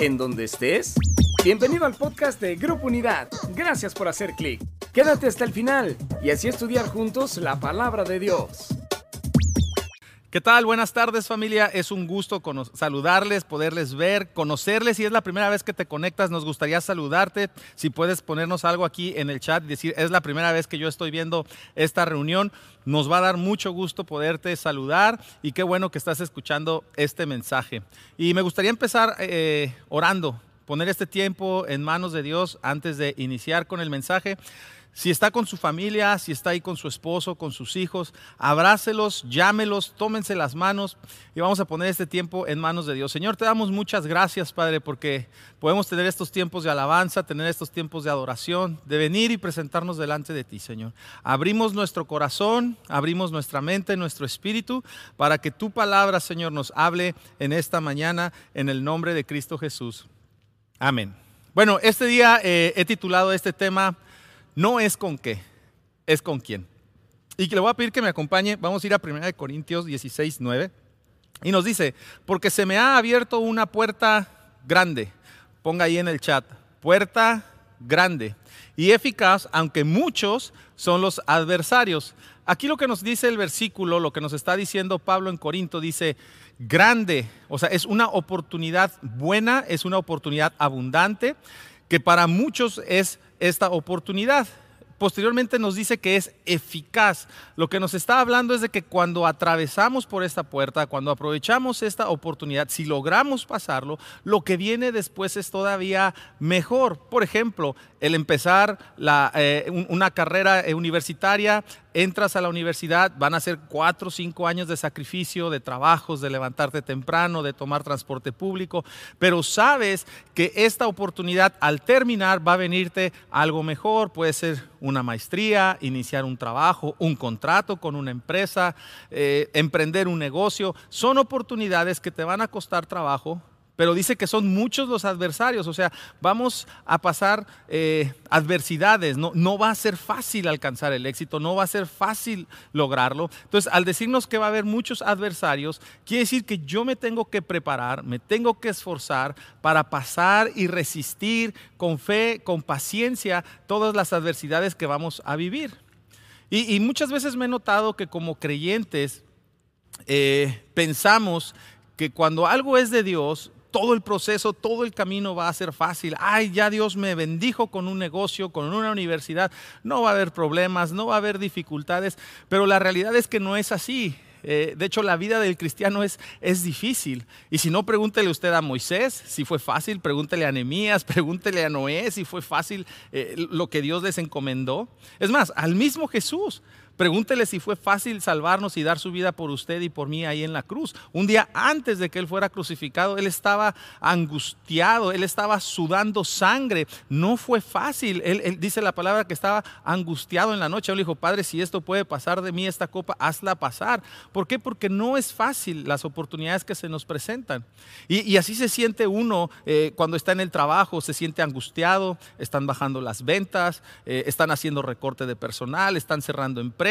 en donde estés. Bienvenido al podcast de Grupo Unidad. Gracias por hacer clic. Quédate hasta el final y así estudiar juntos la palabra de Dios. ¿Qué tal? Buenas tardes familia. Es un gusto saludarles, poderles ver, conocerles. Si es la primera vez que te conectas, nos gustaría saludarte. Si puedes ponernos algo aquí en el chat y decir, es la primera vez que yo estoy viendo esta reunión, nos va a dar mucho gusto poderte saludar y qué bueno que estás escuchando este mensaje. Y me gustaría empezar eh, orando, poner este tiempo en manos de Dios antes de iniciar con el mensaje. Si está con su familia, si está ahí con su esposo, con sus hijos, abrácelos, llámelos, tómense las manos y vamos a poner este tiempo en manos de Dios. Señor, te damos muchas gracias, Padre, porque podemos tener estos tiempos de alabanza, tener estos tiempos de adoración, de venir y presentarnos delante de ti, Señor. Abrimos nuestro corazón, abrimos nuestra mente, nuestro espíritu, para que tu palabra, Señor, nos hable en esta mañana en el nombre de Cristo Jesús. Amén. Bueno, este día eh, he titulado este tema no es con qué, es con quién. Y que le voy a pedir que me acompañe. Vamos a ir a 1 Corintios 16, 9. Y nos dice, porque se me ha abierto una puerta grande. Ponga ahí en el chat, puerta grande y eficaz, aunque muchos son los adversarios. Aquí lo que nos dice el versículo, lo que nos está diciendo Pablo en Corinto, dice, grande, o sea, es una oportunidad buena, es una oportunidad abundante, que para muchos es esta oportunidad. Posteriormente nos dice que es eficaz. Lo que nos está hablando es de que cuando atravesamos por esta puerta, cuando aprovechamos esta oportunidad, si logramos pasarlo, lo que viene después es todavía mejor. Por ejemplo, el empezar eh, una carrera universitaria, entras a la universidad, van a ser cuatro o cinco años de sacrificio, de trabajos, de levantarte temprano, de tomar transporte público, pero sabes que esta oportunidad al terminar va a venirte algo mejor, puede ser una maestría, iniciar un trabajo, un contrato con una empresa, eh, emprender un negocio, son oportunidades que te van a costar trabajo, pero dice que son muchos los adversarios, o sea, vamos a pasar eh, adversidades, no, no va a ser fácil alcanzar el éxito, no va a ser fácil lograrlo. Entonces, al decirnos que va a haber muchos adversarios, quiere decir que yo me tengo que preparar, me tengo que esforzar para pasar y resistir con fe, con paciencia, todas las adversidades que vamos a vivir. Y, muchas veces me he notado que como creyentes eh, pensamos que cuando algo es de Dios, todo el proceso, todo el camino va a ser fácil. Ay, ya Dios me bendijo con un negocio, con una universidad. No va a haber problemas, no va a haber dificultades, pero la realidad es que no es así. Eh, de hecho, la vida del cristiano es, es difícil. Y si no, pregúntele usted a Moisés si fue fácil, pregúntele a Nehemías, pregúntele a Noé si fue fácil eh, lo que Dios les encomendó. Es más, al mismo Jesús. Pregúntele si fue fácil salvarnos y dar su vida por usted y por mí ahí en la cruz. Un día antes de que Él fuera crucificado, Él estaba angustiado, Él estaba sudando sangre. No fue fácil. Él, dice la palabra que estaba angustiado en la noche. Él dijo, Padre, si esto puede pasar de mí esta copa, hazla pasar. ¿Por qué? Porque no es fácil las oportunidades que se nos presentan. Y, así se siente uno eh, cuando está en el trabajo, se siente angustiado, están bajando las ventas, eh, están haciendo recorte de personal, están cerrando empresas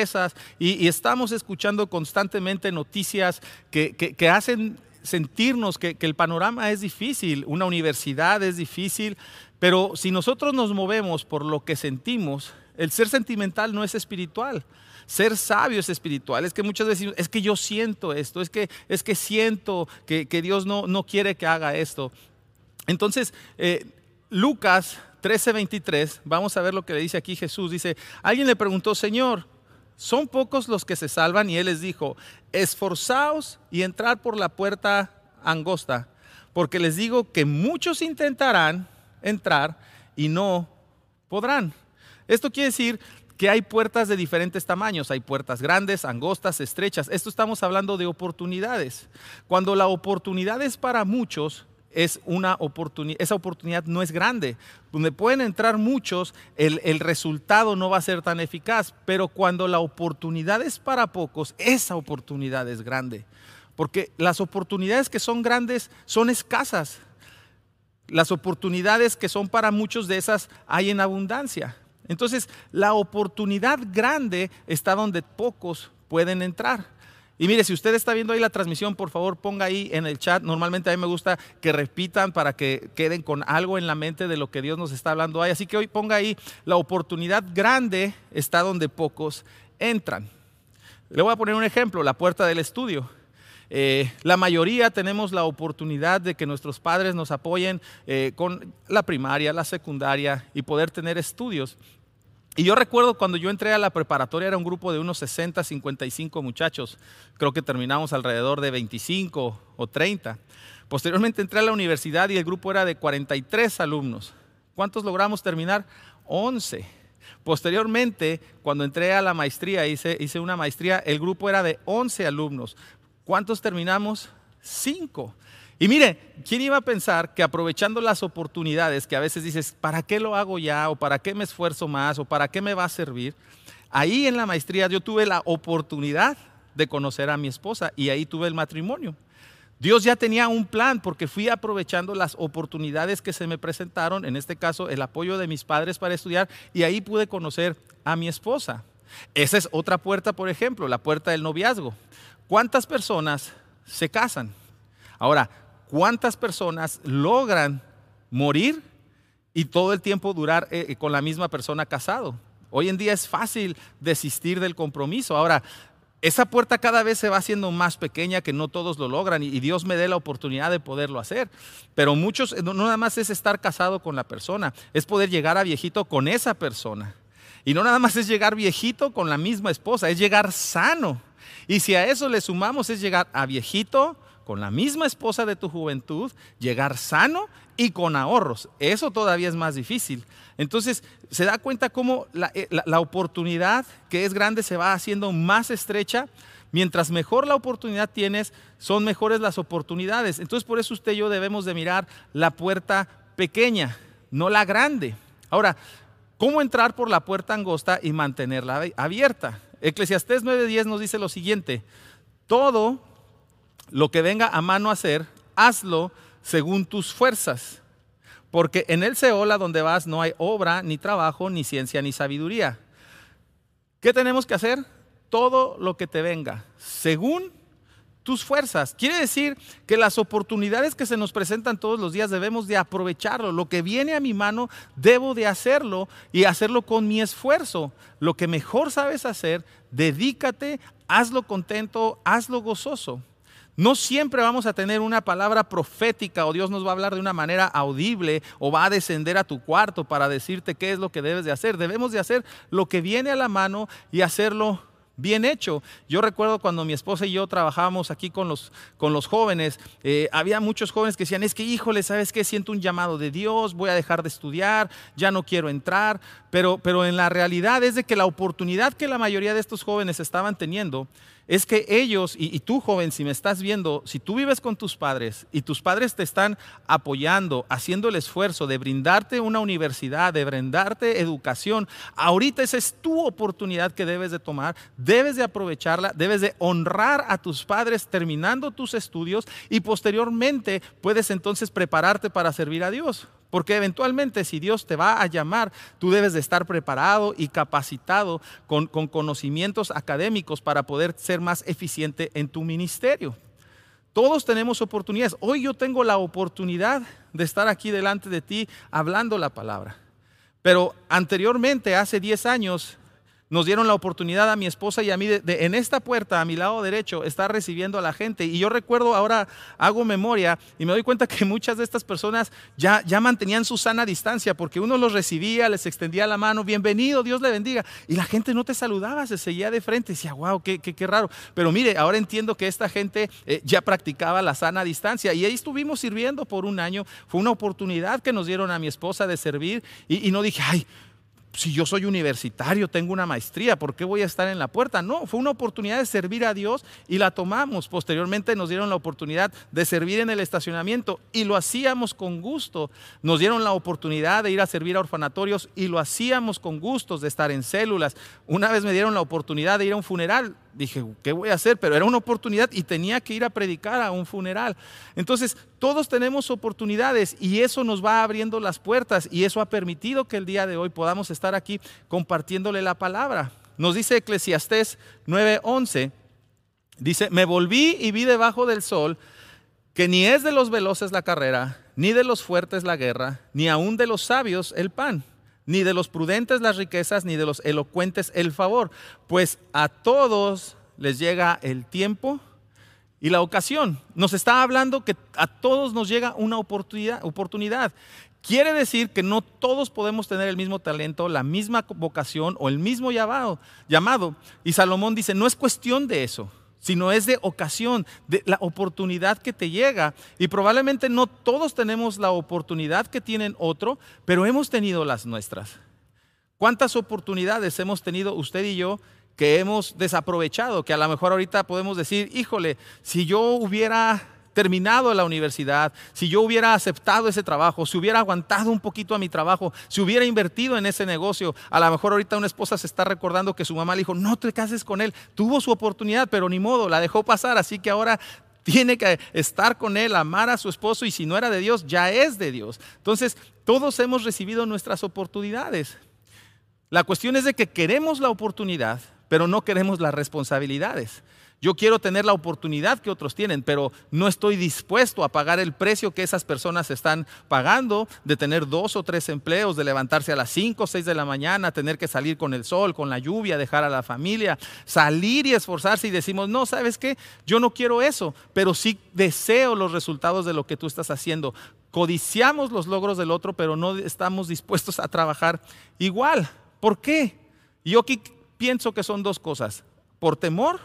y, estamos escuchando constantemente noticias que, hacen sentirnos que, el panorama es difícil, una universidad es difícil, pero si nosotros nos movemos por lo que sentimos, el ser sentimental no es espiritual. Ser sabio es espiritual. Es que muchas veces es que yo siento esto, es que, es que siento que, Dios no, no, quiere que haga esto. Entonces, eh, Lucas 13:23, vamos a ver lo que le dice aquí Jesús. Dice, alguien le preguntó, Señor, son pocos los que se salvan y él les dijo, esforzaos y entrad por la puerta angosta, porque les digo que muchos intentarán entrar y no podrán. Esto quiere decir que hay puertas de diferentes tamaños, hay puertas grandes, angostas, estrechas. Esto estamos hablando de oportunidades. Cuando la oportunidad es para muchos, es una oportunidad, esa oportunidad no es grande. Donde pueden entrar muchos, el, el, resultado no va a ser tan eficaz, pero cuando la oportunidad es para pocos, esa oportunidad es grande. Porque las oportunidades que son grandes son escasas. Las oportunidades que son para muchos de esas hay en abundancia. Entonces, la oportunidad grande está donde pocos pueden entrar. Y mire, si usted está viendo ahí la transmisión, por favor ponga ahí en el chat. Normalmente a mí me gusta que repitan para que queden con algo en la mente de lo que Dios nos está hablando ahí. Así que hoy ponga ahí, la oportunidad grande está donde pocos entran. Le voy a poner un ejemplo, la puerta del estudio. Eh, la mayoría tenemos la oportunidad de que nuestros padres nos apoyen eh, con la primaria, la secundaria y poder tener estudios. Y yo recuerdo cuando yo entré a la preparatoria era un grupo de unos 60, 55 muchachos. Creo que terminamos alrededor de 25 o 30. Posteriormente entré a la universidad y el grupo era de 43 alumnos. ¿Cuántos logramos terminar? 11. Posteriormente, cuando entré a la maestría, hice, hice una maestría, el grupo era de 11 alumnos. ¿Cuántos terminamos? 5. Y mire, ¿quién iba a pensar que aprovechando las oportunidades que a veces dices, ¿para qué lo hago ya? ¿O para qué me esfuerzo más? ¿O para qué me va a servir? Ahí en la maestría yo tuve la oportunidad de conocer a mi esposa y ahí tuve el matrimonio. Dios ya tenía un plan porque fui aprovechando las oportunidades que se me presentaron, en este caso el apoyo de mis padres para estudiar, y ahí pude conocer a mi esposa. Esa es otra puerta, por ejemplo, la puerta del noviazgo. ¿Cuántas personas se casan? Ahora, ¿Cuántas personas logran morir y todo el tiempo durar eh, eh, con la misma persona casado? Hoy en día es fácil desistir del compromiso. Ahora, esa puerta cada vez se va haciendo más pequeña, que no todos lo logran y Dios me dé la oportunidad de poderlo hacer. Pero muchos, no nada más es estar casado con la persona, es poder llegar a viejito con esa persona. Y no nada más es llegar viejito con la misma esposa, es llegar sano. Y si a eso le sumamos es llegar a viejito con la misma esposa de tu juventud, llegar sano y con ahorros. Eso todavía es más difícil. Entonces, se da cuenta cómo eh, la, oportunidad que es grande se va haciendo más estrecha. Mientras mejor la oportunidad tienes, son mejores las oportunidades. Entonces, por eso usted y yo debemos de mirar la puerta pequeña, no la grande. Ahora, ¿cómo entrar por la puerta angosta y mantenerla abierta? Eclesiastés 9:10 nos dice lo siguiente, todo lo que venga a mano a hacer, hazlo según tus fuerzas. Porque en el Seola donde vas no hay obra, ni trabajo, ni ciencia, ni sabiduría. ¿Qué tenemos que hacer? Todo lo que te venga, según tus fuerzas. Quiere decir que las oportunidades que se nos presentan todos los días debemos de aprovecharlo. Lo que viene a mi mano debo de hacerlo y hacerlo con mi esfuerzo. Lo que mejor sabes hacer, dedícate, hazlo contento, hazlo gozoso. No siempre vamos a tener una palabra profética o Dios nos va a hablar de una manera audible o va a descender a tu cuarto para decirte qué es lo que debes de hacer. Debemos de hacer lo que viene a la mano y hacerlo bien hecho. Yo recuerdo cuando mi esposa y yo trabajábamos aquí con los, con los jóvenes, eh, había muchos jóvenes que decían, es que híjole, ¿sabes qué? Siento un llamado de Dios, voy a dejar de estudiar, ya no quiero entrar, pero, pero en la realidad es de que la oportunidad que la mayoría de estos jóvenes estaban teniendo es que ellos, y, tú joven, si me estás viendo, si tú vives con tus padres y tus padres te están apoyando, haciendo el esfuerzo de brindarte una universidad, de brindarte educación, ahorita esa es tu oportunidad que debes de tomar, debes de aprovecharla, debes de honrar a tus padres terminando tus estudios y posteriormente puedes entonces prepararte para servir a Dios. Porque eventualmente si Dios te va a llamar, tú debes de estar preparado y capacitado con, conocimientos académicos para poder ser más eficiente en tu ministerio. Todos tenemos oportunidades. Hoy yo tengo la oportunidad de estar aquí delante de ti hablando la palabra. Pero anteriormente, hace 10 años, nos dieron la oportunidad a mi esposa y a mí de, en esta puerta, a mi lado derecho, estar recibiendo a la gente. Y yo recuerdo ahora, hago memoria y me doy cuenta que muchas de estas personas ya, ya mantenían su sana distancia porque uno los recibía, les extendía la mano, bienvenido, Dios le bendiga. Y la gente no te saludaba, se seguía de frente decía, wow, qué, qué, raro. Pero mire, ahora entiendo que esta gente eh, ya practicaba la sana distancia y ahí estuvimos sirviendo por un año. Fue una oportunidad que nos dieron a mi esposa de servir y, y no dije, ay, si yo soy universitario, tengo una maestría, ¿por qué voy a estar en la puerta? No, fue una oportunidad de servir a Dios y la tomamos. Posteriormente nos dieron la oportunidad de servir en el estacionamiento y lo hacíamos con gusto. Nos dieron la oportunidad de ir a servir a orfanatorios y lo hacíamos con gustos, de estar en células. Una vez me dieron la oportunidad de ir a un funeral, dije, ¿qué voy a hacer? Pero era una oportunidad y tenía que ir a predicar a un funeral. Entonces, todos tenemos oportunidades y eso nos va abriendo las puertas y eso ha permitido que el día de hoy podamos estar aquí compartiéndole la palabra. Nos dice Eclesiastés 9:11, Dice, me volví y vi debajo del sol que ni es de los veloces la carrera, ni de los fuertes la guerra, ni aun de los sabios el pan, ni de los prudentes las riquezas, ni de los elocuentes el favor, pues a todos les llega el tiempo y la ocasión. Nos está hablando que a todos nos llega una oportunidad. oportunidad. Quiere decir que no todos podemos tener el mismo talento, la misma vocación o el mismo llamado. llamado. Y Salomón dice, no es cuestión de eso sino es de ocasión, de la oportunidad que te llega. Y probablemente no todos tenemos la oportunidad que tienen otro, pero hemos tenido las nuestras. ¿Cuántas oportunidades hemos tenido usted y yo que hemos desaprovechado? Que a lo mejor ahorita podemos decir, híjole, si yo hubiera terminado la universidad, si yo hubiera aceptado ese trabajo, si hubiera aguantado un poquito a mi trabajo, si hubiera invertido en ese negocio, a lo mejor ahorita una esposa se está recordando que su mamá le dijo, no te cases con él, tuvo su oportunidad, pero ni modo, la dejó pasar, así que ahora tiene que estar con él, amar a su esposo y si no era de Dios, ya es de Dios. Entonces, todos hemos recibido nuestras oportunidades. La cuestión es de que queremos la oportunidad, pero no queremos las responsabilidades. Yo quiero tener la oportunidad que otros tienen, pero no estoy dispuesto a pagar el precio que esas personas están pagando de tener dos o tres empleos, de levantarse a las cinco o seis de la mañana, tener que salir con el sol, con la lluvia, dejar a la familia, salir y esforzarse y decimos, no, ¿sabes qué? Yo no quiero eso, pero sí deseo los resultados de lo que tú estás haciendo. Codiciamos los logros del otro, pero no estamos dispuestos a trabajar igual. ¿Por qué? Yo aquí pienso que son dos cosas. Por temor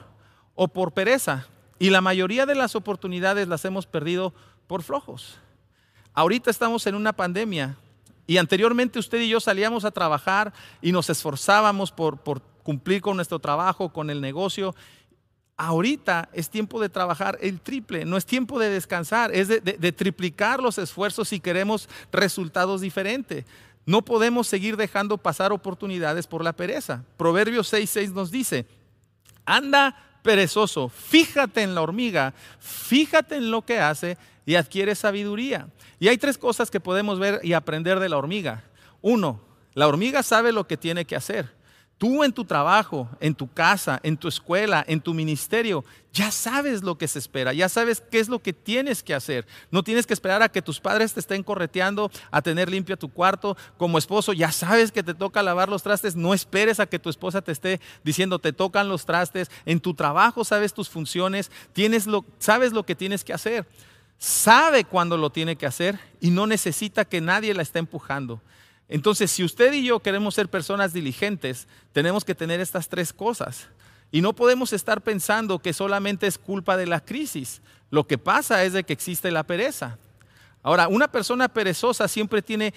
o por pereza. Y la mayoría de las oportunidades las hemos perdido por flojos. Ahorita estamos en una pandemia y anteriormente usted y yo salíamos a trabajar y nos esforzábamos por, cumplir con nuestro trabajo, con el negocio. Ahorita es tiempo de trabajar el triple, no es tiempo de descansar, es de triplicar los esfuerzos si queremos resultados diferentes. No podemos seguir dejando pasar oportunidades por la pereza. Proverbios 6.6 nos dice, anda perezoso, fíjate en la hormiga, fíjate en lo que hace y adquiere sabiduría. Y hay tres cosas que podemos ver y aprender de la hormiga. Uno, la hormiga sabe lo que tiene que hacer. Tú en tu trabajo, en tu casa, en tu escuela, en tu ministerio, ya sabes lo que se espera, ya sabes qué es lo que tienes que hacer. No tienes que esperar a que tus padres te estén correteando, a tener limpio tu cuarto. Como esposo, ya sabes que te toca lavar los trastes. No esperes a que tu esposa te esté diciendo te tocan los trastes. En tu trabajo sabes tus funciones, tienes lo, sabes lo que tienes que hacer. Sabe cuándo lo tiene que hacer y no necesita que nadie la esté empujando. Entonces, si usted y yo queremos ser personas diligentes, tenemos que tener estas tres cosas. Y no podemos estar pensando que solamente es culpa de la crisis. Lo que pasa es de que existe la pereza. Ahora, una persona perezosa siempre tiene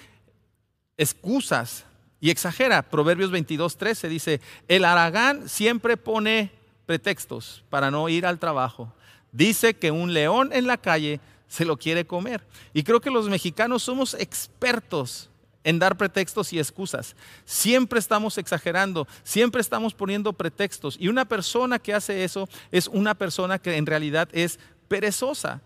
excusas y exagera. Proverbios 22, 13 dice, el aragán siempre pone pretextos para no ir al trabajo. Dice que un león en la calle se lo quiere comer. Y creo que los mexicanos somos expertos en dar pretextos y excusas. Siempre estamos exagerando, siempre estamos poniendo pretextos. Y una persona que hace eso es una persona que en realidad es perezosa.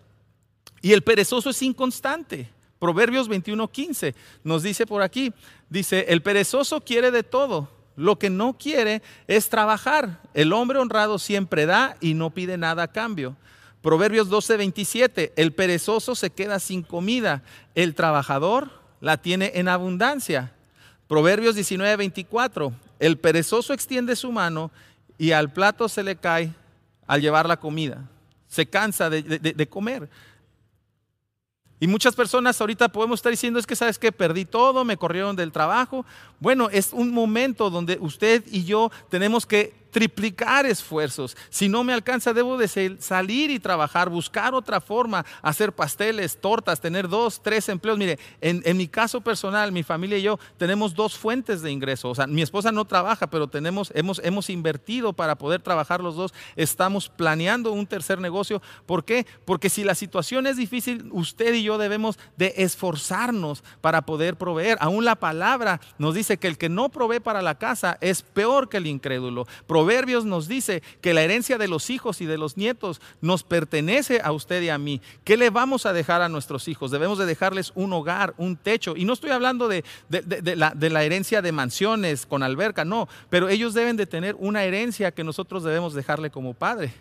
Y el perezoso es inconstante. Proverbios 21:15 nos dice por aquí, dice, el perezoso quiere de todo, lo que no quiere es trabajar. El hombre honrado siempre da y no pide nada a cambio. Proverbios 12:27, el perezoso se queda sin comida, el trabajador la tiene en abundancia. Proverbios 19, 24. El perezoso extiende su mano y al plato se le cae al llevar la comida. Se cansa de, de comer. Y muchas personas ahorita podemos estar diciendo, es que sabes que perdí todo, me corrieron del trabajo. Bueno, es un momento donde usted y yo tenemos que triplicar esfuerzos. Si no me alcanza, debo de salir y trabajar, buscar otra forma, hacer pasteles, tortas, tener dos, tres empleos. Mire, en, mi caso personal, mi familia y yo tenemos dos fuentes de ingreso. O sea, mi esposa no trabaja, pero tenemos, hemos, hemos invertido para poder trabajar los dos. Estamos planeando un tercer negocio. ¿Por qué? Porque si la situación es difícil, usted y yo debemos de esforzarnos para poder proveer. Aún la palabra nos dice que el que no provee para la casa es peor que el incrédulo. Proverbios nos dice que la herencia de los hijos y de los nietos nos pertenece a usted y a mí. ¿Qué le vamos a dejar a nuestros hijos? Debemos de dejarles un hogar, un techo. Y no estoy hablando de, la, la herencia de mansiones con alberca, no, pero ellos deben de tener una herencia que nosotros debemos dejarle como padre.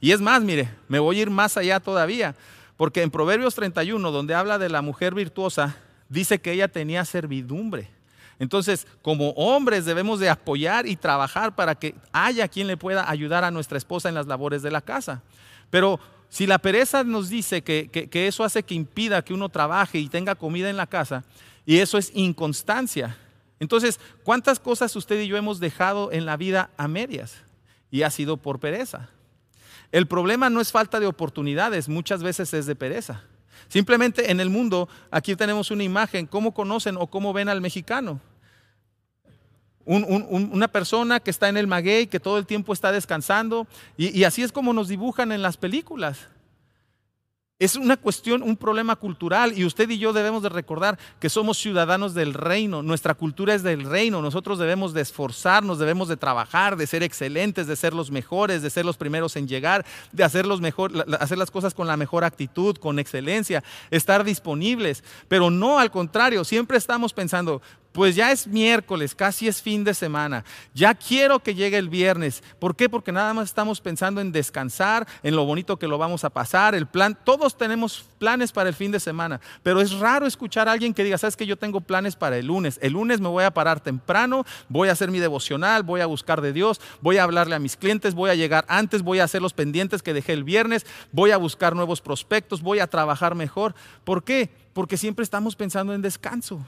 Y es más, mire, me voy a ir más allá todavía, porque en Proverbios 31, donde habla de la mujer virtuosa, dice que ella tenía servidumbre. Entonces, como hombres debemos de apoyar y trabajar para que haya quien le pueda ayudar a nuestra esposa en las labores de la casa. Pero si la pereza nos dice que, que eso hace que impida que uno trabaje y tenga comida en la casa, y eso es inconstancia, entonces, ¿cuántas cosas usted y yo hemos dejado en la vida a medias? Y ha sido por pereza. El problema no es falta de oportunidades, muchas veces es de pereza. Simplemente en el mundo, aquí tenemos una imagen, ¿cómo conocen o cómo ven al mexicano? Una persona que está en el maguey, que todo el tiempo está descansando, y así es como nos dibujan en las películas. Es una cuestión, un problema cultural y usted y yo debemos de recordar que somos ciudadanos del reino, nuestra cultura es del reino, nosotros debemos de esforzarnos, debemos de trabajar, de ser excelentes, de ser los mejores, de ser los primeros en llegar, de hacer, mejor, hacer las cosas con la mejor actitud, con excelencia, estar disponibles, pero no al contrario, siempre estamos pensando, pues ya es miércoles, casi es fin de semana. Ya quiero que llegue el viernes. ¿Por qué? Porque nada más estamos pensando en descansar, en lo bonito que lo vamos a pasar, el plan. Todos tenemos planes para el fin de semana, pero es raro escuchar a alguien que diga, sabes que yo tengo planes para el lunes. El lunes me voy a parar temprano, voy a hacer mi devocional, voy a buscar de Dios, voy a hablarle a mis clientes, voy a llegar antes, voy a hacer los pendientes que dejé el viernes, voy a buscar nuevos prospectos, voy a trabajar mejor. ¿Por qué? Porque siempre estamos pensando en descanso.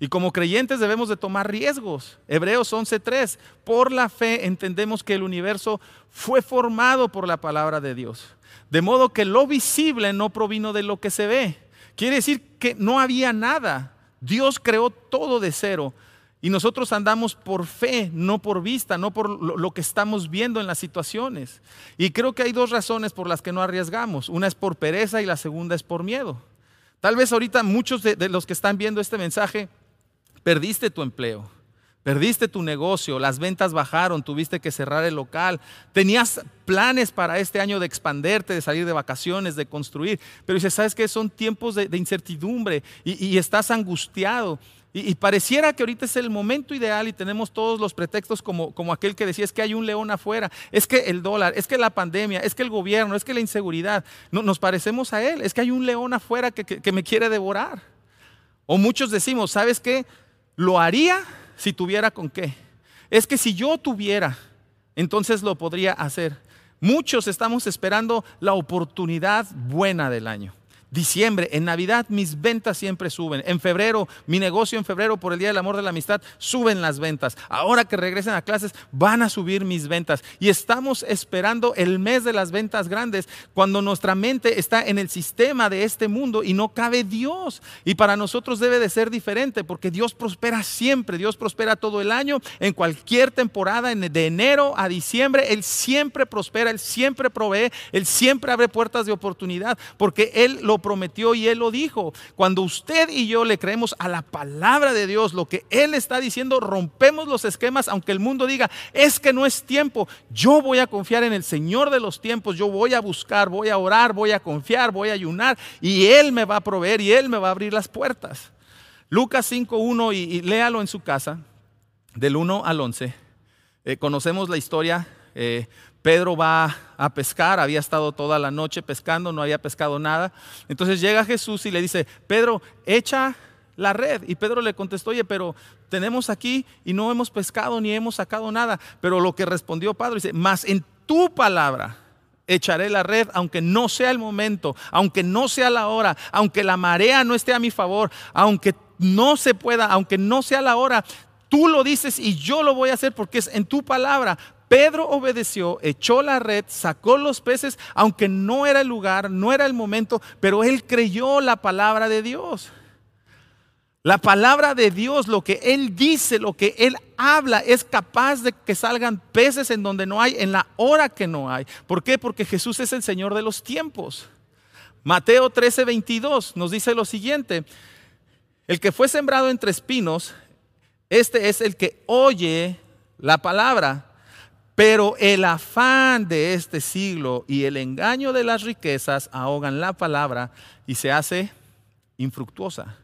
Y como creyentes debemos de tomar riesgos. Hebreos 11:3, por la fe entendemos que el universo fue formado por la palabra de Dios. De modo que lo visible no provino de lo que se ve. Quiere decir que no había nada. Dios creó todo de cero. Y nosotros andamos por fe, no por vista, no por lo, que estamos viendo en las situaciones. Y creo que hay dos razones por las que no arriesgamos. Una es por pereza y la segunda es por miedo. Tal vez ahorita muchos de los que están viendo este mensaje Perdiste tu empleo, perdiste tu negocio, las ventas bajaron, tuviste que cerrar el local, tenías planes para este año de expanderte, de salir de vacaciones, de construir, pero dices, ¿sabes qué? Son tiempos de, incertidumbre y, estás angustiado. Y, pareciera que ahorita es el momento ideal y tenemos todos los pretextos como, como aquel que decía, es que hay un león afuera, es que el dólar, es que la pandemia, es que el gobierno, es que la inseguridad. No, nos parecemos a él, es que hay un león afuera que, que me quiere devorar. O muchos decimos, ¿sabes qué? Lo haría si tuviera con qué. Es que si yo tuviera, entonces lo podría hacer. Muchos estamos esperando la oportunidad buena del año. Diciembre, en Navidad mis ventas siempre suben. En febrero, mi negocio en febrero por el Día del Amor de la Amistad, suben las ventas. Ahora que regresen a clases, van a subir mis ventas. Y estamos esperando el mes de las ventas grandes, cuando nuestra mente está en el sistema de este mundo y no cabe Dios. Y para nosotros debe de ser diferente, porque Dios prospera siempre. Dios prospera todo el año, en cualquier temporada, de enero a diciembre. Él siempre prospera, Él siempre provee, Él siempre abre puertas de oportunidad, porque Él lo prometió y Él lo dijo. Cuando usted y yo le creemos a la palabra de Dios, lo que Él está diciendo, rompemos los esquemas, aunque el mundo diga, es que no es tiempo. Yo voy a confiar en el Señor de los tiempos, yo voy a buscar, voy a orar, voy a confiar, voy a ayunar y Él me va a proveer y Él me va a abrir las puertas. Lucas 5.1 y, y léalo en su casa, del 1 al 11. Eh, conocemos la historia. Eh, Pedro va a pescar, había estado toda la noche pescando, no había pescado nada. Entonces llega Jesús y le dice, Pedro, echa la red. Y Pedro le contestó, oye, pero tenemos aquí y no hemos pescado ni hemos sacado nada. Pero lo que respondió Pedro dice, más en tu palabra echaré la red, aunque no sea el momento, aunque no sea la hora, aunque la marea no esté a mi favor, aunque no se pueda, aunque no sea la hora, tú lo dices y yo lo voy a hacer porque es en tu palabra. Pedro obedeció, echó la red, sacó los peces, aunque no era el lugar, no era el momento, pero él creyó la palabra de Dios. La palabra de Dios, lo que Él dice, lo que Él habla, es capaz de que salgan peces en donde no hay, en la hora que no hay. ¿Por qué? Porque Jesús es el Señor de los tiempos. Mateo 13, 22 nos dice lo siguiente, el que fue sembrado entre espinos, este es el que oye la palabra, Pero el afán de este siglo y el engaño de las riquezas ahogan la palabra y se hace infructuosa.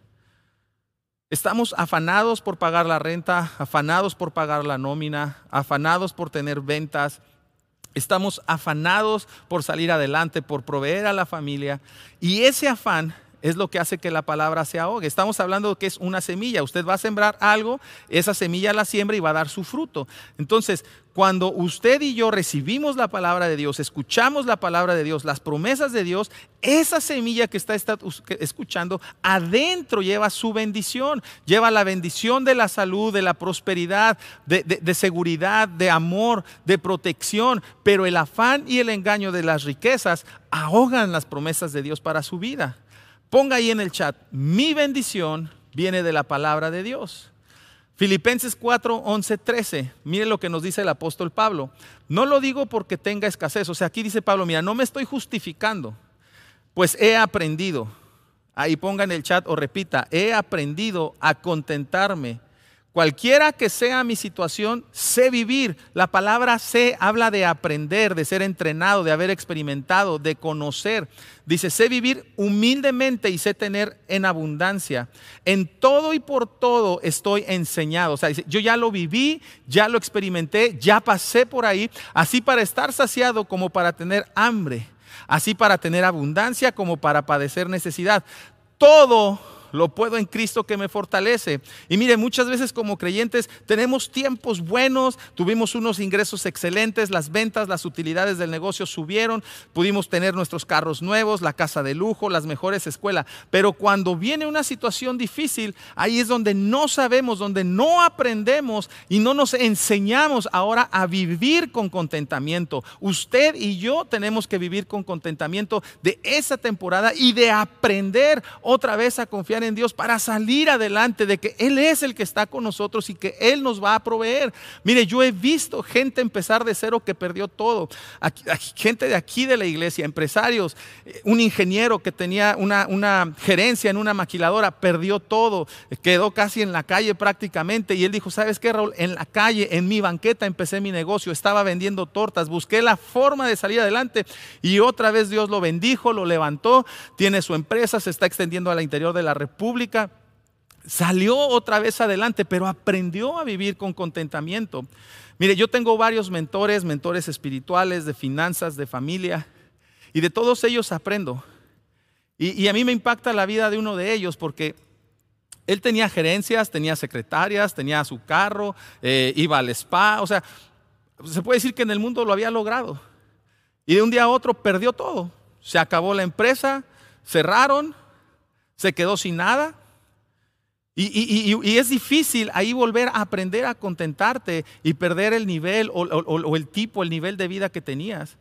Estamos afanados por pagar la renta, afanados por pagar la nómina, afanados por tener ventas. Estamos afanados por salir adelante, por proveer a la familia. Y ese afán es lo que hace que la palabra se ahogue. Estamos hablando que es una semilla. Usted va a sembrar algo, esa semilla la siembra y va a dar su fruto. Entonces, cuando usted y yo recibimos la palabra de Dios, escuchamos la palabra de Dios, las promesas de Dios, esa semilla que está, escuchando adentro lleva su bendición, lleva la bendición de la salud, de la prosperidad, de seguridad, de amor, de protección, pero el afán y el engaño de las riquezas ahogan las promesas de Dios para su vida. Ponga ahí en el chat, mi bendición viene de la palabra de Dios. Filipenses 4, 11, 13. Mire lo que nos dice el apóstol Pablo. No lo digo porque tenga escasez. O sea, aquí dice Pablo, mira, no me estoy justificando, pues he aprendido. Ahí ponga en el chat o repita, he aprendido a contentarme Cualquiera que sea mi situación, sé vivir. La palabra sé habla de aprender, de ser entrenado, de haber experimentado, de conocer. Dice, sé vivir humildemente y sé tener en abundancia. En todo y por todo estoy enseñado. O sea, dice, yo ya lo viví, ya lo experimenté, ya pasé por ahí, así para estar saciado como para tener hambre, así para tener abundancia como para padecer necesidad. Todo lo puedo en Cristo que me fortalece. Y mire, muchas veces como creyentes tenemos tiempos buenos, tuvimos unos ingresos excelentes, las ventas, las utilidades del negocio subieron, pudimos tener nuestros carros nuevos, la casa de lujo, las mejores escuelas. Pero cuando viene una situación difícil, ahí es donde no sabemos, donde no aprendemos y no nos enseñamos ahora a vivir con contentamiento. Usted y yo tenemos que vivir con contentamiento de esa temporada y de aprender otra vez a confiar en Dios para salir adelante de que Él es el que está con nosotros y que Él nos va a proveer. Mire, yo he visto gente empezar de cero que perdió todo. gente de aquí de la iglesia, empresarios, eh, un ingeniero que tenía una, una gerencia en una maquiladora, perdió todo, quedó casi en la calle prácticamente. Y él dijo, ¿sabes qué, Raúl? En la calle, en mi banqueta empecé mi negocio, estaba vendiendo tortas, busqué la forma de salir adelante y otra vez Dios lo bendijo, lo levantó, tiene su empresa, se está extendiendo al interior de la República pública, salió otra vez adelante, pero aprendió a vivir con contentamiento. Mire, yo tengo varios mentores, mentores espirituales, de finanzas, de familia, y de todos ellos aprendo. Y, a mí me impacta la vida de uno de ellos porque él tenía gerencias, tenía secretarias, tenía su carro, eh, iba al spa, o sea, se puede decir que en el mundo lo había logrado. Y de un día a otro perdió todo. Se acabó la empresa, cerraron, se quedó sin nada. Y, es difícil ahí volver a aprender a contentarte y perder el nivel o, el tipo, el nivel de vida que tenías.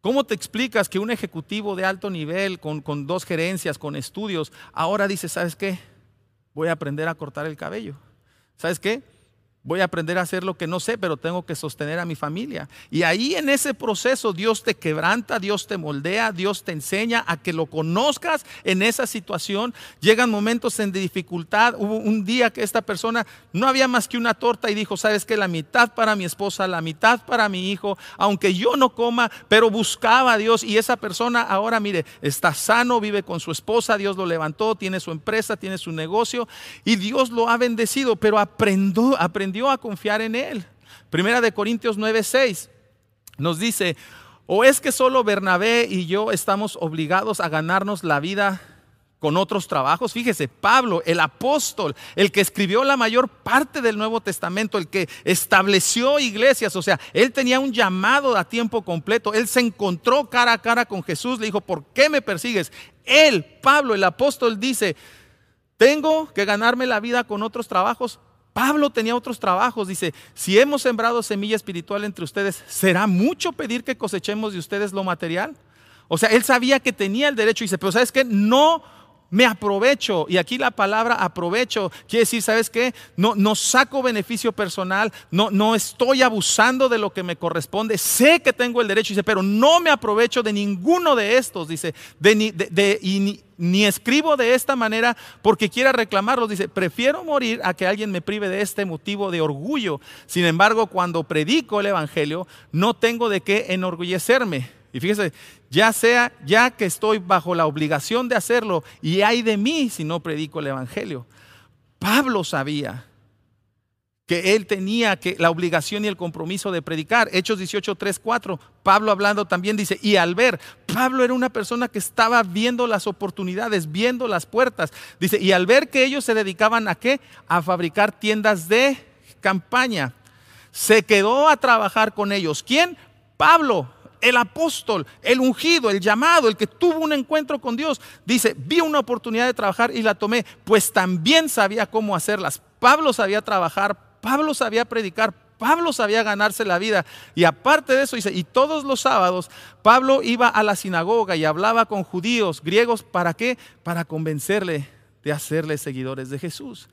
¿Cómo te explicas que un ejecutivo de alto nivel, con, con dos gerencias, con estudios, ahora dice, ¿sabes qué? Voy a aprender a cortar el cabello. ¿Sabes qué? Voy a aprender a hacer lo que no sé, pero tengo que sostener a mi familia. Y ahí en ese proceso Dios te quebranta, Dios te moldea, Dios te enseña a que lo conozcas en esa situación. Llegan momentos en dificultad. Hubo un día que esta persona no había más que una torta y dijo, sabes que la mitad para mi esposa, la mitad para mi hijo, aunque yo no coma, pero buscaba a Dios. Y esa persona ahora, mire, está sano, vive con su esposa, Dios lo levantó, tiene su empresa, tiene su negocio y Dios lo ha bendecido, pero aprendió, aprendió a confiar en Él. Primera de Corintios 9:6 nos dice, o es que solo Bernabé y yo estamos obligados a ganarnos la vida con otros trabajos. Fíjese, Pablo, el apóstol, el que escribió la mayor parte del Nuevo Testamento, el que estableció iglesias, o sea, él tenía un llamado a tiempo completo, él se encontró cara a cara con Jesús, le dijo, ¿por qué me persigues? Él, Pablo, el apóstol, dice, tengo que ganarme la vida con otros trabajos. Pablo tenía otros trabajos. Dice, si hemos sembrado semilla espiritual entre ustedes, ¿será mucho pedir que cosechemos de ustedes lo material? O sea, él sabía que tenía el derecho y dice, pero ¿sabes qué? No me aprovecho. Y aquí la palabra aprovecho quiere decir, ¿sabes qué? No, no saco beneficio personal, no, no estoy abusando de lo que me corresponde. Sé que tengo el derecho, dice, pero no me aprovecho de ninguno de estos, dice, de, de, y ni, ni escribo de esta manera porque quiera reclamarlos. Dice, prefiero morir a que alguien me prive de este motivo de orgullo. Sin embargo, cuando predico el Evangelio, no tengo de qué enorgullecerme y fíjese, ya sea, ya que estoy bajo la obligación de hacerlo, y hay de mí si no predico el Evangelio. Pablo sabía que él tenía que, la obligación y el compromiso de predicar. Hechos 18, 3, 4. Pablo hablando también dice, y al ver, Pablo era una persona que estaba viendo las oportunidades, viendo las puertas. Dice, y al ver que ellos se dedicaban a qué? A fabricar tiendas de campaña. Se quedó a trabajar con ellos. ¿Quién? Pablo el apóstol, el ungido, el llamado, el que tuvo un encuentro con Dios, dice, vi una oportunidad de trabajar y la tomé, pues también sabía cómo hacerlas. Pablo sabía trabajar, Pablo sabía predicar, Pablo sabía ganarse la vida. Y aparte de eso, dice, y todos los sábados Pablo iba a la sinagoga y hablaba con judíos, griegos, ¿para qué? Para convencerle de hacerle seguidores de Jesús.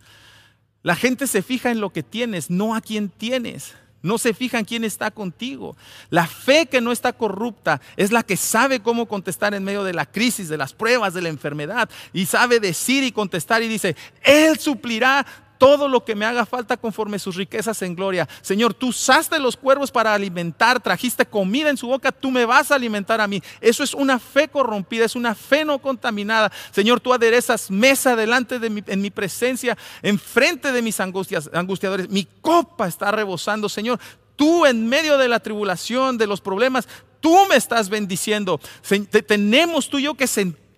La gente se fija en lo que tienes, no a quién tienes. No se fijan quién está contigo. La fe que no está corrupta es la que sabe cómo contestar en medio de la crisis, de las pruebas, de la enfermedad. Y sabe decir y contestar y dice, Él suplirá todo lo que me haga falta conforme sus riquezas en gloria. Señor, tú usaste los cuervos para alimentar, trajiste comida en su boca, tú me vas a alimentar a mí. Eso es una fe corrompida, es una fe no contaminada. Señor, tú aderezas mesa delante de mi, en mi presencia, enfrente de mis angustias, angustiadores. Mi copa está rebosando, Señor. Tú en medio de la tribulación, de los problemas, tú me estás bendiciendo. Tenemos tú y yo que sentir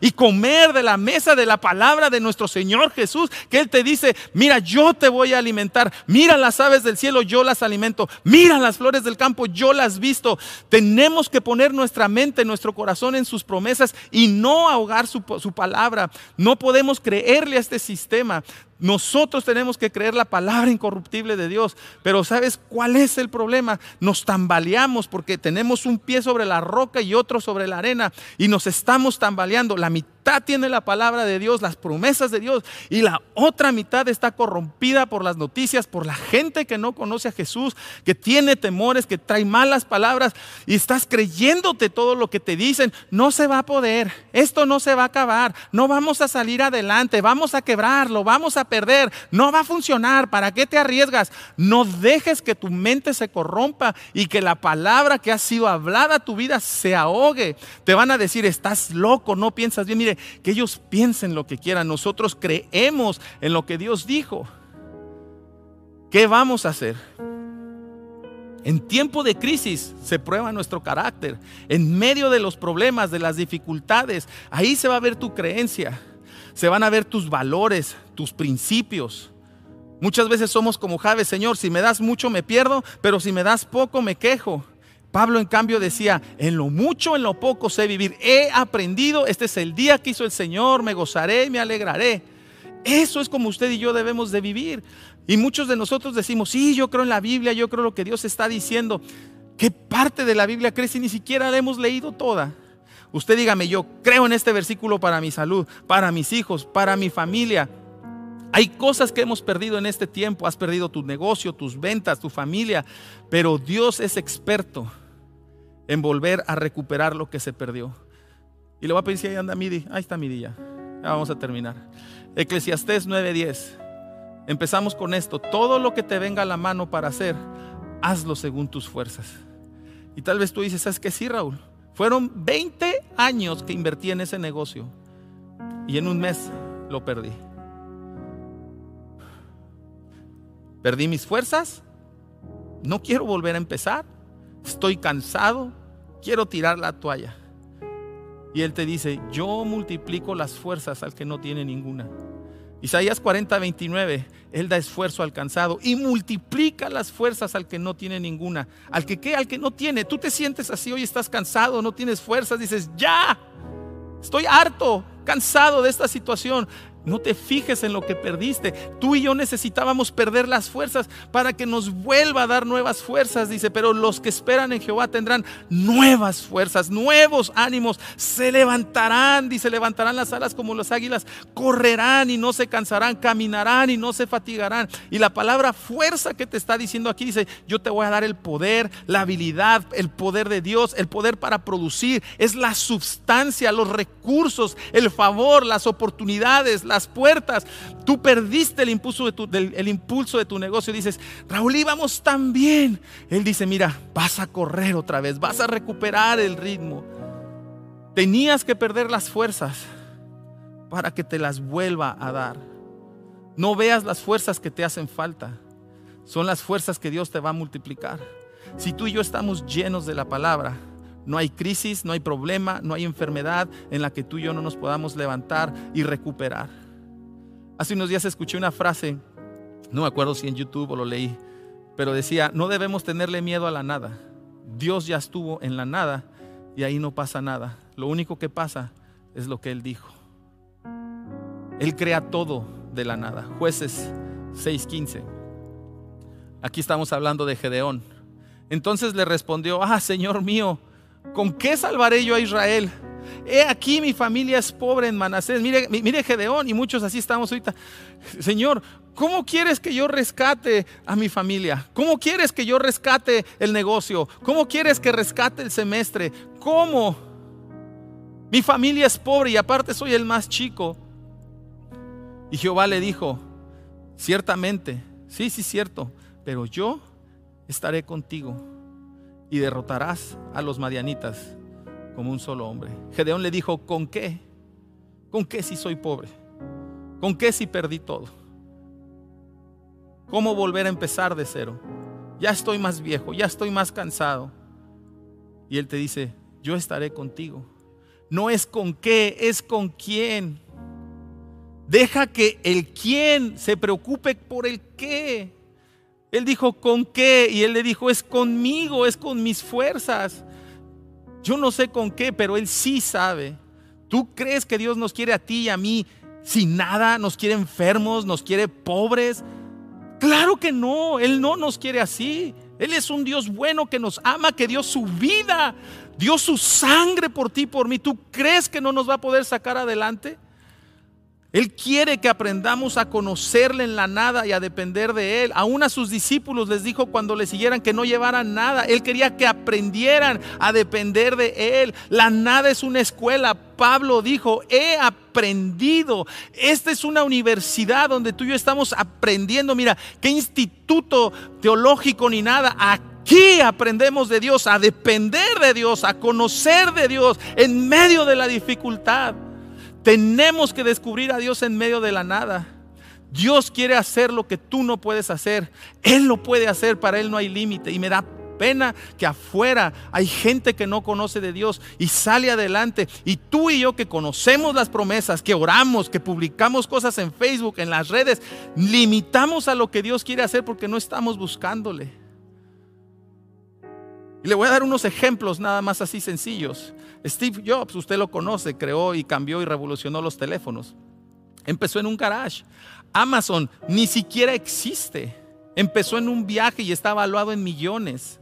y comer de la mesa de la palabra de nuestro Señor Jesús, que Él te dice, mira, yo te voy a alimentar, mira las aves del cielo, yo las alimento, mira las flores del campo, yo las visto. Tenemos que poner nuestra mente, nuestro corazón en sus promesas y no ahogar su, su palabra. No podemos creerle a este sistema. Nosotros tenemos que creer la palabra incorruptible de Dios. Pero ¿sabes cuál es el problema? Nos tambaleamos porque tenemos un pie sobre la roca y otro sobre la arena y nos estamos tambaleando. La mitad tiene la palabra de Dios, las promesas de Dios, y la otra mitad está corrompida por las noticias, por la gente que no conoce a Jesús, que tiene temores, que trae malas palabras, y estás creyéndote todo lo que te dicen. No se va a poder, esto no se va a acabar, no vamos a salir adelante, vamos a quebrarlo, vamos a perder, no va a funcionar, ¿para qué te arriesgas? No dejes que tu mente se corrompa y que la palabra que ha sido hablada a tu vida se ahogue. Te van a decir, estás loco, no piensas bien. Mire, que ellos piensen lo que quieran. Nosotros creemos en lo que Dios dijo. ¿Qué vamos a hacer? En tiempo de crisis se prueba nuestro carácter. En medio de los problemas, de las dificultades, ahí se va a ver tu creencia. Se van a ver tus valores, tus principios. Muchas veces somos como Javes, Señor, si me das mucho me pierdo, pero si me das poco me quejo. Pablo en cambio decía, en lo mucho, en lo poco sé vivir. He aprendido, este es el día que hizo el Señor, me gozaré y me alegraré. Eso es como usted y yo debemos de vivir. Y muchos de nosotros decimos, sí, yo creo en la Biblia, yo creo lo que Dios está diciendo. ¿Qué parte de la Biblia crees si ni siquiera la hemos leído toda? Usted dígame, yo creo en este versículo para mi salud, para mis hijos, para mi familia. Hay cosas que hemos perdido en este tiempo. Has perdido tu negocio, tus ventas, tu familia. Pero Dios es experto en volver a recuperar lo que se perdió. Y le voy a pedir si ahí anda Midi. Ahí está Midi ya. Vamos a terminar. Eclesiastés 9:10. Empezamos con esto. Todo lo que te venga a la mano para hacer, hazlo según tus fuerzas. Y tal vez tú dices, ¿sabes qué? Sí, Raúl. Fueron 20 años que invertí en ese negocio. Y en un mes lo perdí. Perdí mis fuerzas. No quiero volver a empezar. Estoy cansado quiero tirar la toalla. Y Él te dice, yo multiplico las fuerzas al que no tiene ninguna. Isaías 40, 29, Él da esfuerzo al cansado y multiplica las fuerzas al que no tiene ninguna. Al que qué, al que no tiene. Tú te sientes así, hoy estás cansado, no tienes fuerzas, dices, ya, estoy harto, cansado de esta situación. No te fijes en lo que perdiste. Tú y yo necesitábamos perder las fuerzas para que nos vuelva a dar nuevas fuerzas, dice. Pero los que esperan en Jehová tendrán nuevas fuerzas, nuevos ánimos. Se levantarán, dice, levantarán las alas como las águilas. Correrán y no se cansarán, caminarán y no se fatigarán. Y la palabra fuerza que te está diciendo aquí dice, yo te voy a dar el poder, la habilidad, el poder de Dios, el poder para producir. Es la sustancia, los recursos, el favor, las oportunidades las puertas. Tú perdiste el impulso de tu, impulso de tu negocio. Dices, Raúl, íbamos tan bien. Él dice, mira, vas a correr otra vez, vas a recuperar el ritmo. Tenías que perder las fuerzas para que te las vuelva a dar. No veas las fuerzas que te hacen falta. Son las fuerzas que Dios te va a multiplicar. Si tú y yo estamos llenos de la palabra, no hay crisis, no hay problema, no hay enfermedad en la que tú y yo no nos podamos levantar y recuperar. Hace unos días escuché una frase, no me acuerdo si en YouTube o lo leí, pero decía, no debemos tenerle miedo a la nada. Dios ya estuvo en la nada y ahí no pasa nada. Lo único que pasa es lo que Él dijo. Él crea todo de la nada. Jueces 6:15. Aquí estamos hablando de Gedeón. Entonces le respondió, ah, Señor mío, ¿con qué salvaré yo a Israel? He aquí mi familia es pobre en Manasés. Mire, mire Gedeón y muchos así estamos ahorita. Señor, ¿cómo quieres que yo rescate a mi familia? ¿Cómo quieres que yo rescate el negocio? ¿Cómo quieres que rescate el semestre? ¿Cómo? Mi familia es pobre y aparte soy el más chico. Y Jehová le dijo, ciertamente, sí, sí, cierto, pero yo estaré contigo y derrotarás a los madianitas como un solo hombre. Gedeón le dijo, ¿con qué? ¿Con qué si soy pobre? ¿Con qué si perdí todo? ¿Cómo volver a empezar de cero? Ya estoy más viejo, ya estoy más cansado. Y él te dice, yo estaré contigo. No es con qué, es con quién. Deja que el quién se preocupe por el qué. Él dijo, ¿con qué? Y él le dijo, es conmigo, es con mis fuerzas. Yo no sé con qué, pero Él sí sabe. ¿Tú crees que Dios nos quiere a ti y a mí sin nada? ¿Nos quiere enfermos? ¿Nos quiere pobres? Claro que no, Él no nos quiere así. Él es un Dios bueno que nos ama, que dio su vida, dio su sangre por ti, por mí. ¿Tú crees que no nos va a poder sacar adelante? Él quiere que aprendamos a conocerle en la nada y a depender de Él. Aún a sus discípulos les dijo cuando le siguieran que no llevaran nada. Él quería que aprendieran a depender de Él. La nada es una escuela. Pablo dijo, he aprendido. Esta es una universidad donde tú y yo estamos aprendiendo. Mira, qué instituto teológico ni nada. Aquí aprendemos de Dios, a depender de Dios, a conocer de Dios en medio de la dificultad. Tenemos que descubrir a Dios en medio de la nada. Dios quiere hacer lo que tú no puedes hacer. Él lo puede hacer, para Él no hay límite. Y me da pena que afuera hay gente que no conoce de Dios y sale adelante. Y tú y yo que conocemos las promesas, que oramos, que publicamos cosas en Facebook, en las redes, limitamos a lo que Dios quiere hacer porque no estamos buscándole. Y le voy a dar unos ejemplos nada más así sencillos. Steve Jobs, usted lo conoce, creó y cambió y revolucionó los teléfonos. Empezó en un garage. Amazon ni siquiera existe. Empezó en un viaje y está evaluado en millones.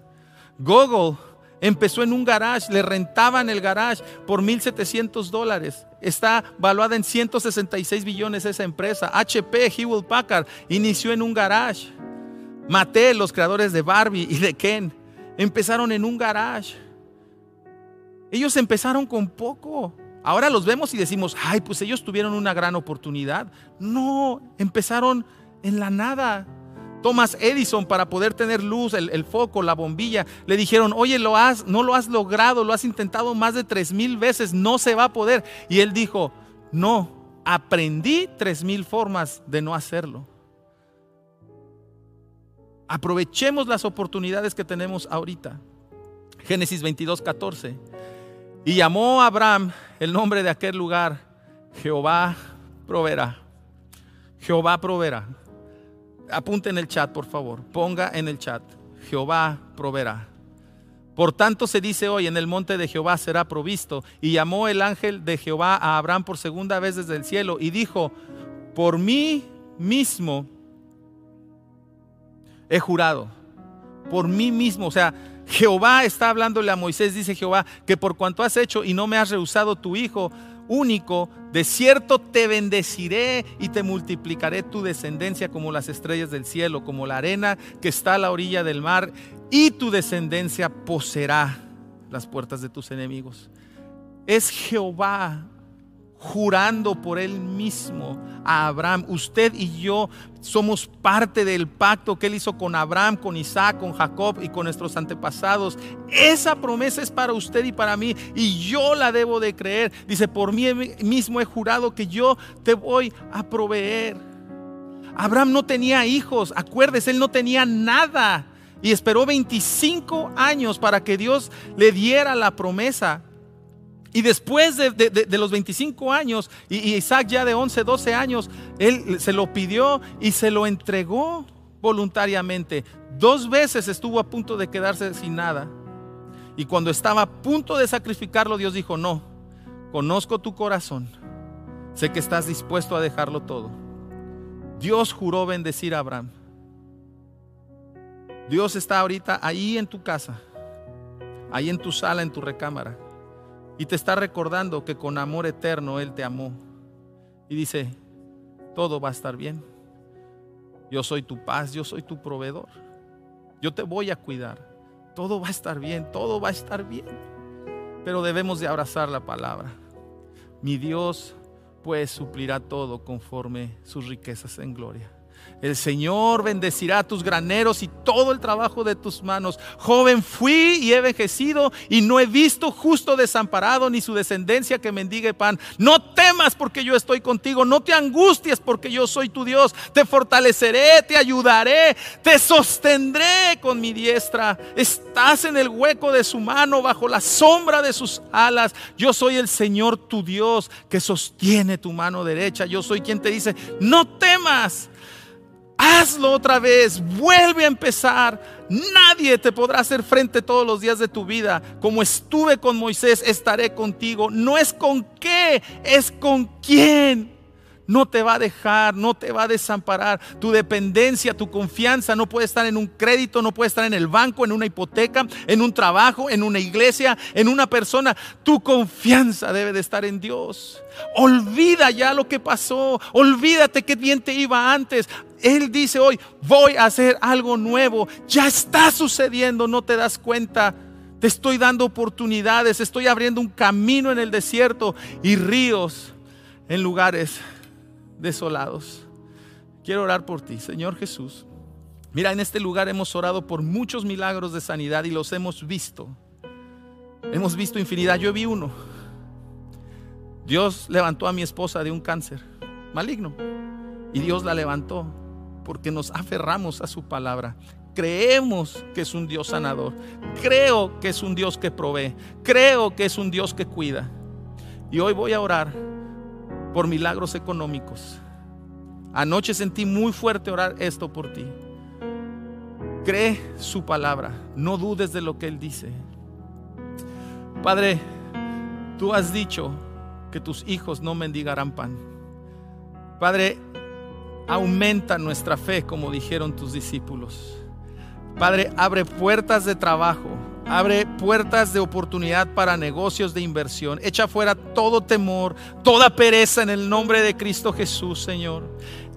Google empezó en un garage, le rentaban el garage por 1.700 dólares. Está valuada en 166 billones esa empresa. HP, Hewlett Packard, inició en un garage. Mattel, los creadores de Barbie y de Ken, empezaron en un garage. Ellos empezaron con poco. Ahora los vemos y decimos, ay, pues ellos tuvieron una gran oportunidad. No, empezaron en la nada. Thomas Edison, para poder tener luz, el, foco, la bombilla, le dijeron, oye, lo has, no lo has logrado, lo has intentado más de tres mil veces, no se va a poder. Y él dijo, no, aprendí tres mil formas de no hacerlo. Aprovechemos las oportunidades que tenemos ahorita. Génesis 22, 14. Y llamó a Abraham el nombre de aquel lugar, Jehová proveerá. Jehová proveerá. Apunte en el chat, por favor. Ponga en el chat, Jehová proveerá. Por tanto se dice hoy, en el monte de Jehová será provisto. Y llamó el ángel de Jehová a Abraham por segunda vez desde el cielo y dijo, por mí mismo he jurado, por mí mismo, o sea, Jehová está hablándole a Moisés, dice Jehová, que por cuanto has hecho y no me has rehusado tu hijo único, de cierto te bendeciré y te multiplicaré tu descendencia como las estrellas del cielo, como la arena que está a la orilla del mar y tu descendencia poseerá las puertas de tus enemigos. Es Jehová jurando por él mismo a Abraham. Usted y yo somos parte del pacto que él hizo con Abraham, con Isaac, con Jacob y con nuestros antepasados. Esa promesa es para usted y para mí y yo la debo de creer. Dice, por mí mismo he jurado que yo te voy a proveer. Abraham no tenía hijos, acuérdese, él no tenía nada y esperó 25 años para que Dios le diera la promesa. Y después de, los 25 años, y, Isaac ya de 11, 12 años, él se lo pidió y se lo entregó voluntariamente. Dos veces estuvo a punto de quedarse sin nada. Y cuando estaba a punto de sacrificarlo, Dios dijo, no, conozco tu corazón, sé que estás dispuesto a dejarlo todo. Dios juró bendecir a Abraham. Dios está ahorita ahí en tu casa, ahí en tu sala, en tu recámara, y te está recordando que con amor eterno Él te amó. Y dice, todo va a estar bien. Yo soy tu paz, yo soy tu proveedor. Yo te voy a cuidar. Todo va a estar bien, todo va a estar bien. Pero debemos de abrazar la palabra. Mi Dios pues suplirá todo conforme sus riquezas en gloria. El Señor bendecirá tus graneros y todo el trabajo de tus manos. Joven fui y he envejecido y no he visto justo desamparado ni su descendencia que mendigue pan. No temas porque yo estoy contigo. No te angusties porque yo soy tu Dios. Te fortaleceré, te ayudaré, te sostendré con mi diestra. Estás en el hueco de su mano, bajo la sombra de sus alas. Yo soy el Señor tu Dios que sostiene tu mano derecha. Yo soy quien te dice, no temas hazlo otra vez, vuelve a empezar. Nadie te podrá hacer frente todos los días de tu vida. Como estuve con Moisés, estaré contigo. No es con qué, es con quién no te va a dejar, no te va a desamparar. Tu dependencia, tu confianza no puede estar en un crédito, no puede estar en el banco, en una hipoteca, en un trabajo, en una iglesia, en una persona. Tu confianza debe de estar en Dios. Olvida ya lo que pasó, olvídate que bien te iba antes. Él dice hoy, voy a hacer algo nuevo. Ya está sucediendo, no te das cuenta. Te estoy dando oportunidades, estoy abriendo un camino en el desierto y ríos en lugares desolados. Quiero orar por ti, Señor Jesús. Mira, en este lugar hemos orado por muchos milagros de sanidad y los hemos visto. Hemos visto infinidad. Yo vi uno. Dios levantó a mi esposa de un cáncer maligno. Y Dios la levantó porque nos aferramos a su palabra. Creemos que es un Dios sanador. Creo que es un Dios que provee. Creo que es un Dios que cuida. Y hoy voy a orar por milagros económicos. Anoche sentí muy fuerte orar esto por ti. Cree su palabra, no dudes de lo que Él dice. Padre, tú has dicho que tus hijos no mendigarán pan. Padre, aumenta nuestra fe como dijeron tus discípulos. Padre, abre puertas de trabajo Abre puertas de oportunidad para negocios de inversión. Echa fuera todo temor, toda pereza en el nombre de Cristo Jesús, Señor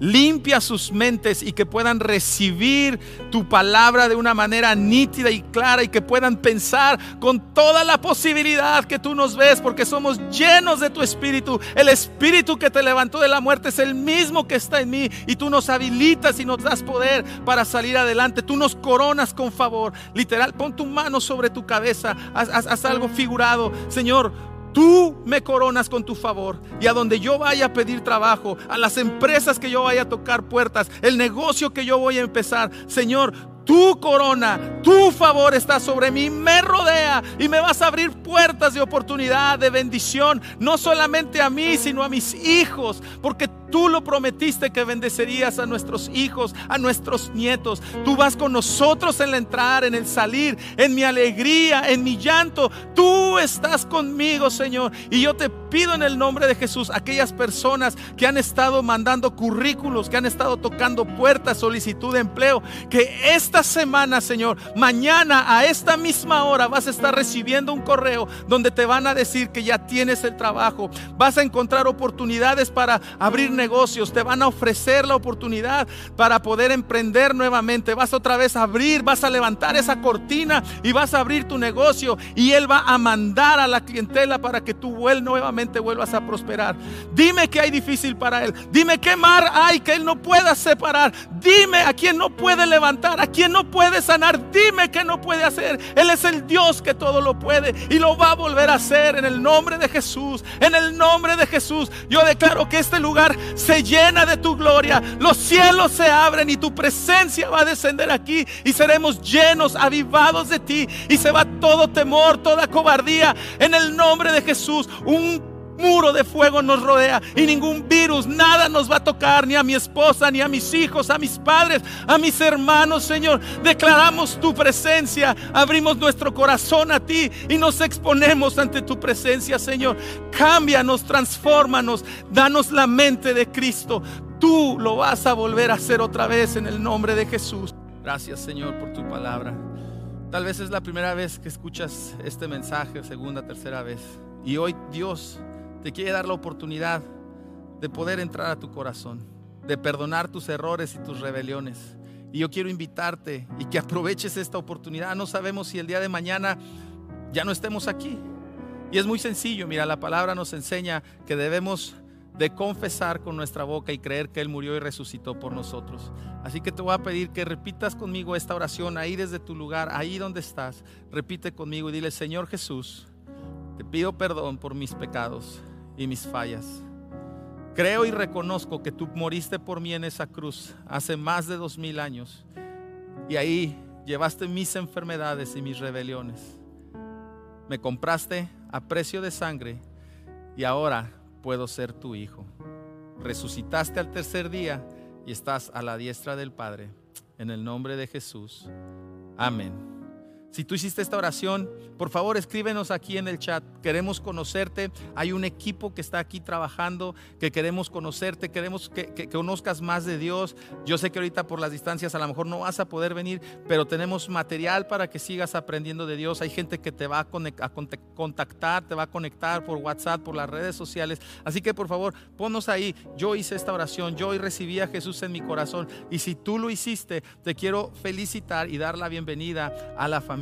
limpia sus mentes y que puedan recibir tu palabra de una manera nítida y clara y que puedan pensar con toda la posibilidad que tú nos ves porque somos llenos de tu espíritu. El espíritu que te levantó de la muerte es el mismo que está en mí y tú nos habilitas y nos das poder para salir adelante. Tú nos coronas con favor. Literal, pon tu mano sobre tu cabeza, haz, haz algo figurado. Señor, Tú me coronas con tu favor y a donde yo vaya a pedir trabajo, a las empresas que yo vaya a tocar puertas, el negocio que yo voy a empezar, Señor, tu corona, tu favor está sobre mí, me rodea y me vas a abrir puertas de oportunidad, de bendición, no solamente a mí, sino a mis hijos, porque Tú lo prometiste que bendecerías a nuestros hijos, a nuestros nietos. Tú vas con nosotros en el entrar, en el salir, en mi alegría, en mi llanto. Tú estás conmigo, Señor. Y yo te pido en el nombre de Jesús, aquellas personas que han estado mandando currículos, que han estado tocando puertas, solicitud de empleo, que esta semana, Señor, mañana a esta misma hora vas a estar recibiendo un correo donde te van a decir que ya tienes el trabajo. Vas a encontrar oportunidades para abrir negocios, te van a ofrecer la oportunidad para poder emprender nuevamente. Vas otra vez a abrir, vas a levantar esa cortina y vas a abrir tu negocio y Él va a mandar a la clientela para que tú nuevamente vuelvas a prosperar. Dime que hay difícil para Él. Dime qué mar hay que Él no pueda separar. Dime a quien no puede levantar, a no puede sanar. Dime que no puede hacer. Él es el Dios que todo lo puede y lo va a volver a hacer en el nombre de Jesús. En el nombre de Jesús. Yo declaro que este lugar se llena de tu gloria, los cielos se abren y tu presencia va a descender aquí y seremos llenos, avivados de ti y se va todo temor, toda cobardía en el nombre de Jesús. Un muro de fuego nos rodea y ningún virus, nada nos va a tocar, ni a mi esposa, ni a mis hijos, a mis padres, a mis hermanos, Señor. Declaramos tu presencia, abrimos nuestro corazón a ti y nos exponemos ante tu presencia, Señor. Cámbianos, transfórmanos, danos la mente de Cristo. Tú lo vas a volver a hacer otra vez en el nombre de Jesús. Gracias, Señor, por tu palabra. Tal vez es la primera vez que escuchas este mensaje, segunda, tercera vez. Y hoy Dios te quiere dar la oportunidad de poder entrar a tu corazón, de perdonar tus errores y tus rebeliones. Y yo quiero invitarte y que aproveches esta oportunidad. No sabemos si el día de mañana ya no estemos aquí. Y es muy sencillo, mira, la palabra nos enseña que debemos de confesar con nuestra boca y creer que Él murió y resucitó por nosotros. Así que te voy a pedir que repitas conmigo esta oración ahí desde tu lugar, ahí donde estás. Repite conmigo y dile, Señor Jesús, te pido perdón por mis pecados y mis fallas. Creo y reconozco que tú moriste por mí en esa cruz hace más de dos mil años y ahí llevaste mis enfermedades y mis rebeliones. Me compraste a precio de sangre y ahora puedo ser tu hijo. Resucitaste al tercer día y estás a la diestra del Padre. En el nombre de Jesús. Amén. Si tú hiciste esta oración, por favor escríbenos aquí en el chat. Queremos conocerte. Hay un equipo que está aquí trabajando, que queremos conocerte, queremos que, conozcas más de Dios. Yo sé que ahorita por las distancias a lo mejor no vas a poder venir, pero tenemos material para que sigas aprendiendo de Dios. Hay gente que te va a, contactar, te va a conectar por WhatsApp, por las redes sociales. Así que por favor, ponnos ahí. Yo hice esta oración, yo hoy recibí a Jesús en mi corazón. Y si tú lo hiciste, te quiero felicitar y dar la bienvenida a la familia